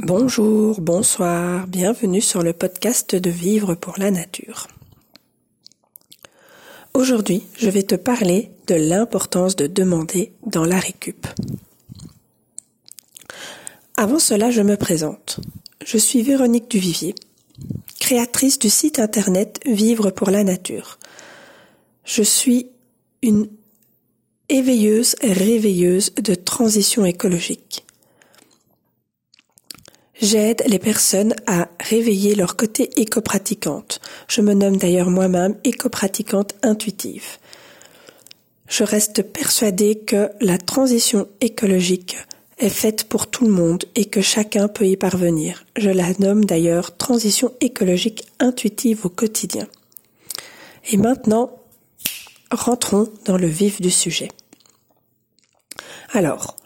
Bonjour, bonsoir, bienvenue sur le podcast de Vivre pour la Nature. Aujourd'hui, je vais te parler de l'importance de demander dans la récup. Avant cela, je me présente. Je suis Véronique Duvivier, créatrice du site internet Vivre pour la Nature. Je suis une éveilleuse réveilleuse de transition écologique. J'aide les personnes à réveiller leur côté éco-pratiquante. Je me nomme d'ailleurs moi-même éco-pratiquante intuitive. Je reste persuadée que la transition écologique est faite pour tout le monde et que chacun peut y parvenir. Je la nomme d'ailleurs transition écologique intuitive au quotidien. Et maintenant, rentrons dans le vif du sujet. Alors,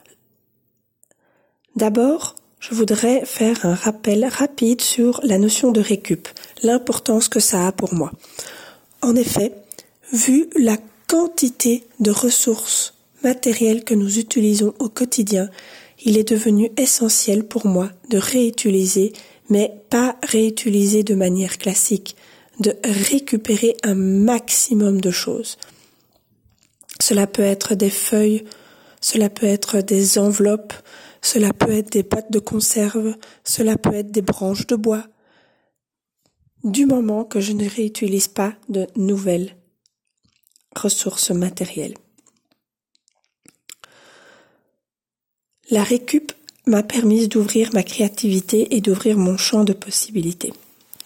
d'abord, je voudrais faire un rappel rapide sur la notion de récup, l'importance que ça a pour moi. En effet, vu la quantité de ressources matérielles que nous utilisons au quotidien, il est devenu essentiel pour moi de réutiliser, mais pas réutiliser de manière classique, de récupérer un maximum de choses. Cela peut être des feuilles, cela peut être des enveloppes, cela peut être des boîtes de conserve, cela peut être des branches de bois. Du moment que je ne réutilise pas de nouvelles ressources matérielles. La récup m'a permis d'ouvrir ma créativité et d'ouvrir mon champ de possibilités.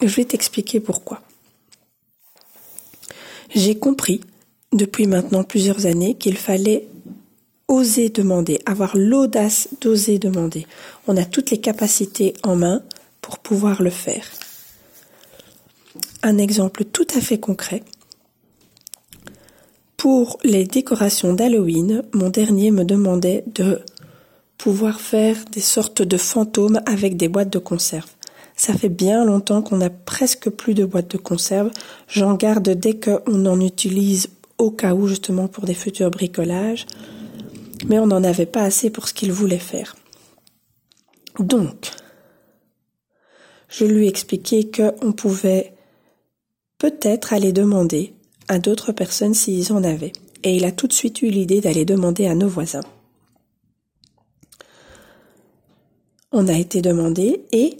Je vais t'expliquer pourquoi. J'ai compris depuis maintenant plusieurs années qu'il fallait oser demander, avoir l'audace d'oser demander. On a toutes les capacités en main pour pouvoir le faire. Un exemple tout à fait concret. Pour les décorations d'Halloween, mon dernier me demandait de pouvoir faire des sortes de fantômes avec des boîtes de conserve. Ça fait bien longtemps qu'on n'a presque plus de boîtes de conserve. J'en garde dès qu'on en utilise au cas où justement pour des futurs bricolages mais on n'en avait pas assez pour ce qu'il voulait faire. Donc, je lui expliquais qu'on pouvait peut-être aller demander à d'autres personnes s'ils en avaient. Et il a tout de suite eu l'idée d'aller demander à nos voisins. On a été demandé et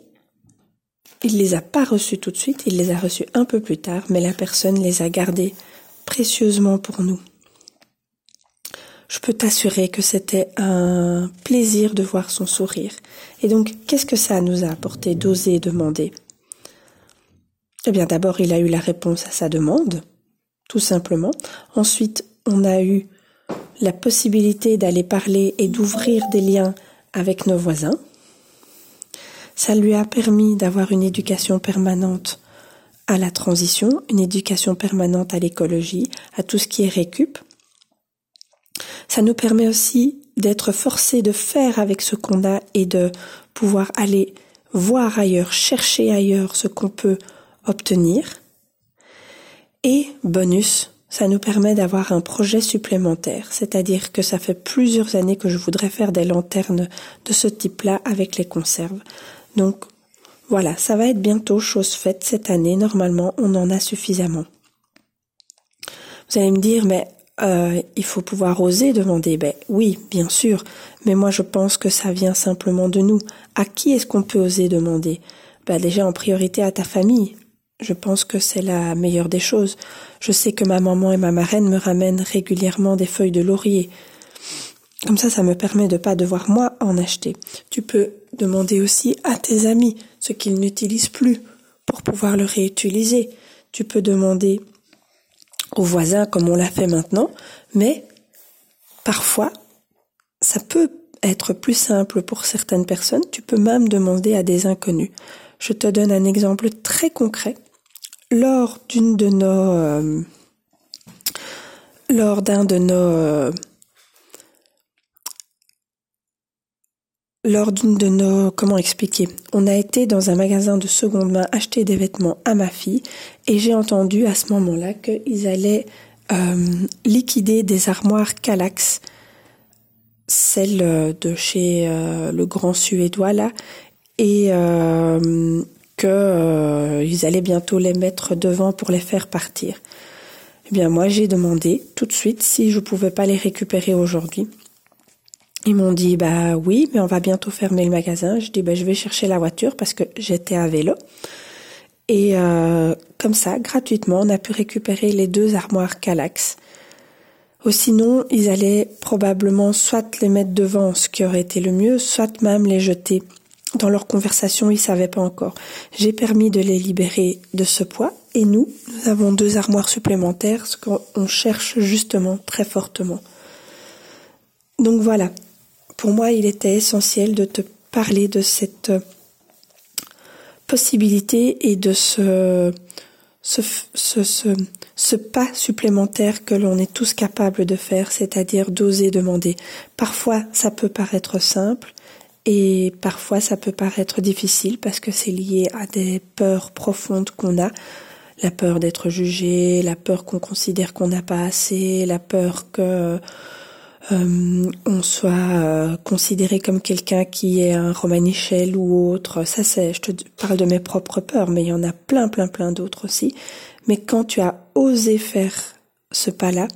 il les a pas reçus tout de suite, il les a reçus un peu plus tard, mais la personne les a gardés précieusement pour nous. Je peux t'assurer que c'était un plaisir de voir son sourire. Et donc, qu'est-ce que ça nous a apporté d'oser demander? Eh bien, d'abord, il a eu la réponse à sa demande, tout simplement. Ensuite, on a eu la possibilité d'aller parler et d'ouvrir des liens avec nos voisins. Ça lui a permis d'avoir une éducation permanente à la transition, une éducation permanente à l'écologie, à tout ce qui est récup. Ça nous permet aussi d'être forcés de faire avec ce qu'on a et de pouvoir aller voir ailleurs, chercher ailleurs ce qu'on peut obtenir. Et bonus, ça nous permet d'avoir un projet supplémentaire, c'est-à-dire que ça fait plusieurs années que je voudrais faire des lanternes de ce type-là avec les conserves. Donc voilà, ça va être bientôt chose faite cette année, normalement on en a suffisamment. Vous allez me dire, mais euh, il faut pouvoir oser demander. Ben oui, bien sûr, mais moi je pense que ça vient simplement de nous. À qui est-ce qu'on peut oser demander? Ben déjà en priorité à ta famille. Je pense que c'est la meilleure des choses. Je sais que ma maman et ma marraine me ramènent régulièrement des feuilles de laurier. Comme ça, ça me permet de pas devoir moi en acheter. Tu peux demander aussi à tes amis ce qu'ils n'utilisent plus pour pouvoir le réutiliser. Tu peux demander aux voisins comme on l'a fait maintenant, mais parfois, ça peut être plus simple pour certaines personnes. Tu peux même demander à des inconnus. Je te donne un exemple très concret. Lors d'une de nos, euh, lors d'un de nos euh, Lors d'une de nos, comment expliquer, on a été dans un magasin de seconde main acheter des vêtements à ma fille et j'ai entendu à ce moment-là qu'ils allaient euh, liquider des armoires Calax, celles de chez euh, le grand suédois là, et euh, que euh, ils allaient bientôt les mettre devant pour les faire partir. Eh bien moi j'ai demandé tout de suite si je pouvais pas les récupérer aujourd'hui. Ils m'ont dit bah oui mais on va bientôt fermer le magasin. Je dis bah je vais chercher la voiture parce que j'étais à vélo. Et euh, comme ça, gratuitement, on a pu récupérer les deux armoires Calax. Ou sinon, ils allaient probablement soit les mettre devant, ce qui aurait été le mieux, soit même les jeter. Dans leur conversation, ils savaient pas encore. J'ai permis de les libérer de ce poids et nous, nous avons deux armoires supplémentaires, ce qu'on cherche justement très fortement. Donc voilà. Pour moi, il était essentiel de te parler de cette possibilité et de ce, pas supplémentaire que l'on est tous capables de faire, c'est-à-dire d'oser demander. Parfois, ça peut paraître simple et parfois, ça peut paraître difficile parce que c'est lié à des peurs profondes qu'on a. La peur d'être jugé, la peur qu'on considère qu'on n'a pas assez, la peur que euh, on soit euh, considéré comme quelqu'un qui est un Romanichel ou autre. Ça, c'est, je te parle de mes propres peurs, mais il y en a plein, plein, plein d'autres aussi. Mais quand tu as osé faire ce pas-là,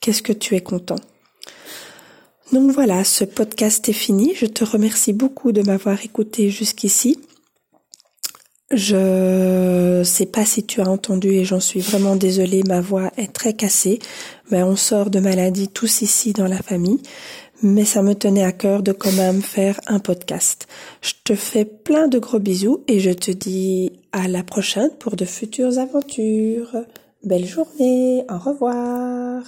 qu'est-ce que tu es content? Donc voilà, ce podcast est fini. Je te remercie beaucoup de m'avoir écouté jusqu'ici. Je sais pas si tu as entendu et j'en suis vraiment désolée, ma voix est très cassée. Mais on sort de maladie tous ici dans la famille. Mais ça me tenait à cœur de quand même faire un podcast. Je te fais plein de gros bisous et je te dis à la prochaine pour de futures aventures. Belle journée, au revoir.